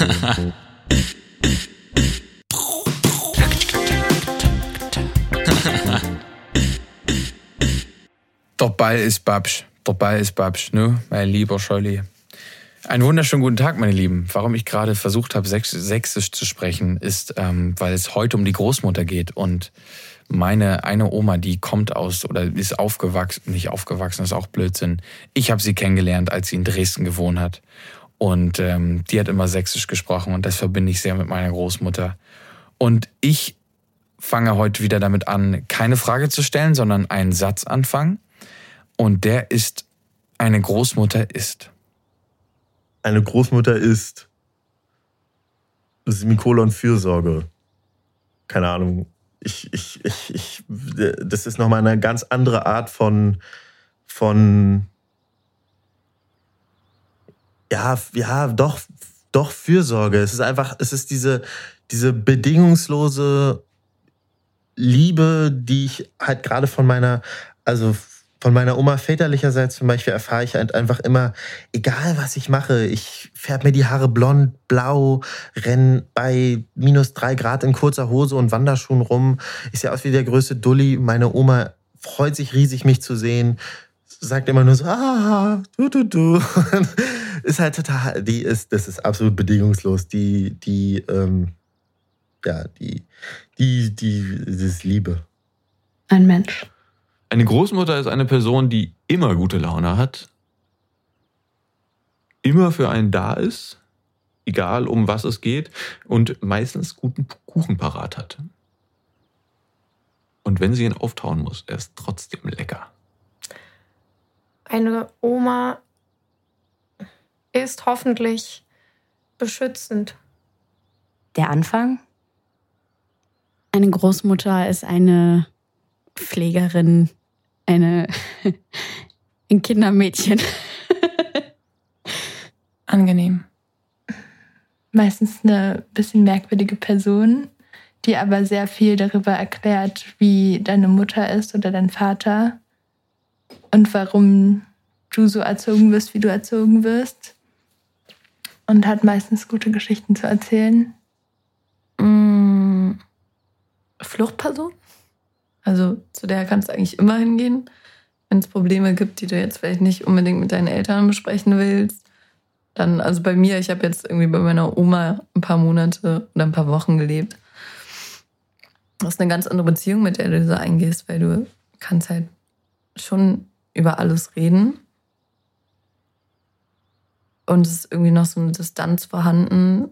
Der Ball ist Babsch. Der Ball ist Babsch, ne? Mein lieber Scholli. Einen wunderschönen guten Tag, meine Lieben. Warum ich gerade versucht habe, Sächsisch zu sprechen, ist, ähm, weil es heute um die Großmutter geht. Und meine eine Oma, die kommt aus oder ist aufgewachsen, nicht aufgewachsen, ist auch Blödsinn. Ich habe sie kennengelernt, als sie in Dresden gewohnt hat. Und ähm, die hat immer Sächsisch gesprochen und das verbinde ich sehr mit meiner Großmutter. Und ich fange heute wieder damit an, keine Frage zu stellen, sondern einen Satz anfangen. Und der ist, eine Großmutter ist. Eine Großmutter ist Semikolon Fürsorge. Keine Ahnung. Ich, ich, ich, ich, das ist nochmal eine ganz andere Art von, von, ja, ja, doch, doch Fürsorge. Es ist einfach, es ist diese, diese bedingungslose Liebe, die ich halt gerade von meiner, also von meiner Oma väterlicherseits zum Beispiel erfahre ich halt einfach immer, egal was ich mache, ich färbe mir die Haare blond, blau, renn bei minus drei Grad in kurzer Hose und Wanderschuhen rum. Ich sehe aus wie der größte Dulli. Meine Oma freut sich riesig, mich zu sehen. Sagt immer nur so, ah, du, du, du. ist halt total, die ist, das ist absolut bedingungslos. Die, die, ähm, ja, die, die, die, das ist Liebe. Ein Mensch. Eine Großmutter ist eine Person, die immer gute Laune hat, immer für einen da ist, egal um was es geht, und meistens guten Kuchen parat hat. Und wenn sie ihn auftauen muss, er ist trotzdem lecker. Eine Oma ist hoffentlich beschützend. Der Anfang? Eine Großmutter ist eine Pflegerin, eine, ein Kindermädchen. Angenehm. Meistens eine bisschen merkwürdige Person, die aber sehr viel darüber erklärt, wie deine Mutter ist oder dein Vater und warum du so erzogen wirst, wie du erzogen wirst. Und hat meistens gute Geschichten zu erzählen. Mmh. Fluchtperson? Also zu der kannst du eigentlich immer hingehen, wenn es Probleme gibt, die du jetzt vielleicht nicht unbedingt mit deinen Eltern besprechen willst. Dann, also bei mir, ich habe jetzt irgendwie bei meiner Oma ein paar Monate oder ein paar Wochen gelebt. Das ist eine ganz andere Beziehung, mit der du so eingehst, weil du kannst halt schon über alles reden. Und es ist irgendwie noch so eine Distanz vorhanden,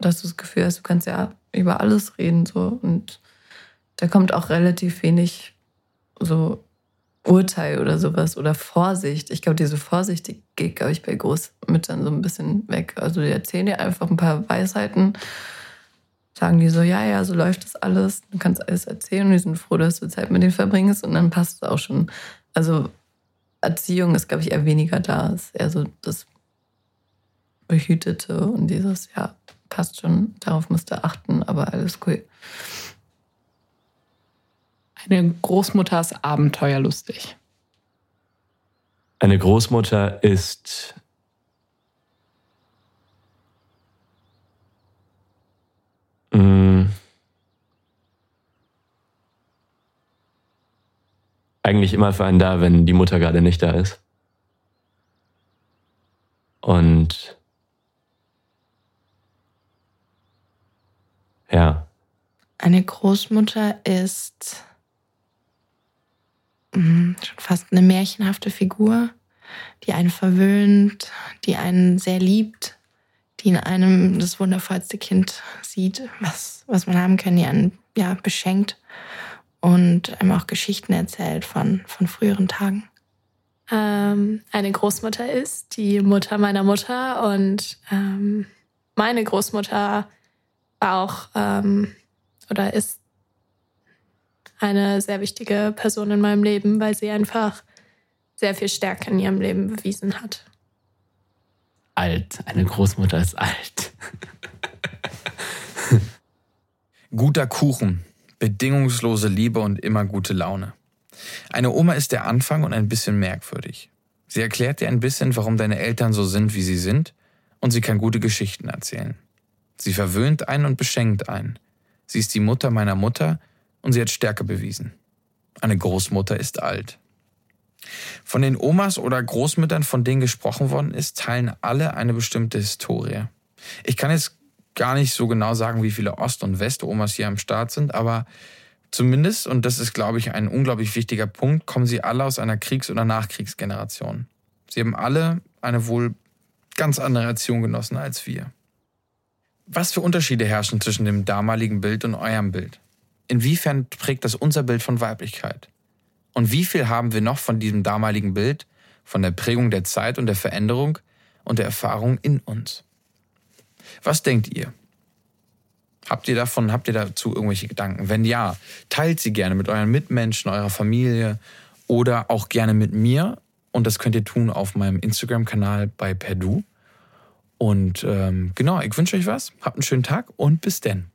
dass du das Gefühl hast, du kannst ja über alles reden. So. Und da kommt auch relativ wenig so Urteil oder sowas oder Vorsicht. Ich glaube, diese Vorsicht, die geht, glaube ich, bei Großmüttern so ein bisschen weg. Also die erzählen dir einfach ein paar Weisheiten, sagen die so, ja, ja, so läuft das alles, du kannst alles erzählen und die sind froh, dass du Zeit mit denen verbringst und dann passt es auch schon. Also Erziehung ist, glaube ich, eher weniger da. Es ist eher so das Behütete und dieses, ja, passt schon, darauf musst du achten, aber alles cool. Eine Großmutter ist abenteuerlustig. Eine Großmutter ist mh, mm, eigentlich immer für einen da, wenn die Mutter gerade nicht da ist. Und ja. Eine Großmutter ist Mhm, schon fast eine märchenhafte Figur, die einen verwöhnt, die einen sehr liebt, die in einem das wundervollste Kind sieht, was, was man haben kann, die einen ja, beschenkt und einem auch Geschichten erzählt von, von früheren Tagen. Ähm, eine Großmutter ist die Mutter meiner Mutter und ähm, meine Großmutter war auch ähm, oder ist eine sehr wichtige Person in meinem Leben, weil sie einfach sehr viel Stärke in ihrem Leben bewiesen hat. Alt. Eine Großmutter ist alt. Guter Kuchen, bedingungslose Liebe und immer gute Laune. Eine Oma ist der Anfang und ein bisschen merkwürdig. Sie erklärt dir ein bisschen, warum deine Eltern so sind, wie sie sind, und sie kann gute Geschichten erzählen. Sie verwöhnt einen und beschenkt einen. Sie ist die Mutter meiner Mutter und sie hat Stärke bewiesen. Eine Großmutter ist alt. Von den Omas oder Großmüttern, von denen gesprochen worden ist, teilen alle eine bestimmte Historie. Ich kann jetzt gar nicht so genau sagen, wie viele Ost- und West-Omas hier am Start sind, aber zumindest, und das ist, glaube ich, ein unglaublich wichtiger Punkt, kommen sie alle aus einer Kriegs- oder Nachkriegsgeneration. Sie haben alle eine wohl ganz andere Erziehung genossen als wir. Was für Unterschiede herrschen zwischen dem damaligen Bild und eurem Bild? Inwiefern prägt das unser Bild von Weiblichkeit? Und wie viel haben wir noch von diesem damaligen Bild, von der Prägung der Zeit und der Veränderung und der Erfahrung in uns? Was denkt ihr? Habt ihr davon, habt ihr dazu irgendwelche Gedanken? Wenn ja, teilt sie gerne mit euren Mitmenschen, eurer Familie oder auch gerne mit mir. Und das könnt ihr tun auf meinem Instagram-Kanal bei Perdu. Und ähm, genau, ich wünsche euch was. Habt einen schönen Tag und bis denn.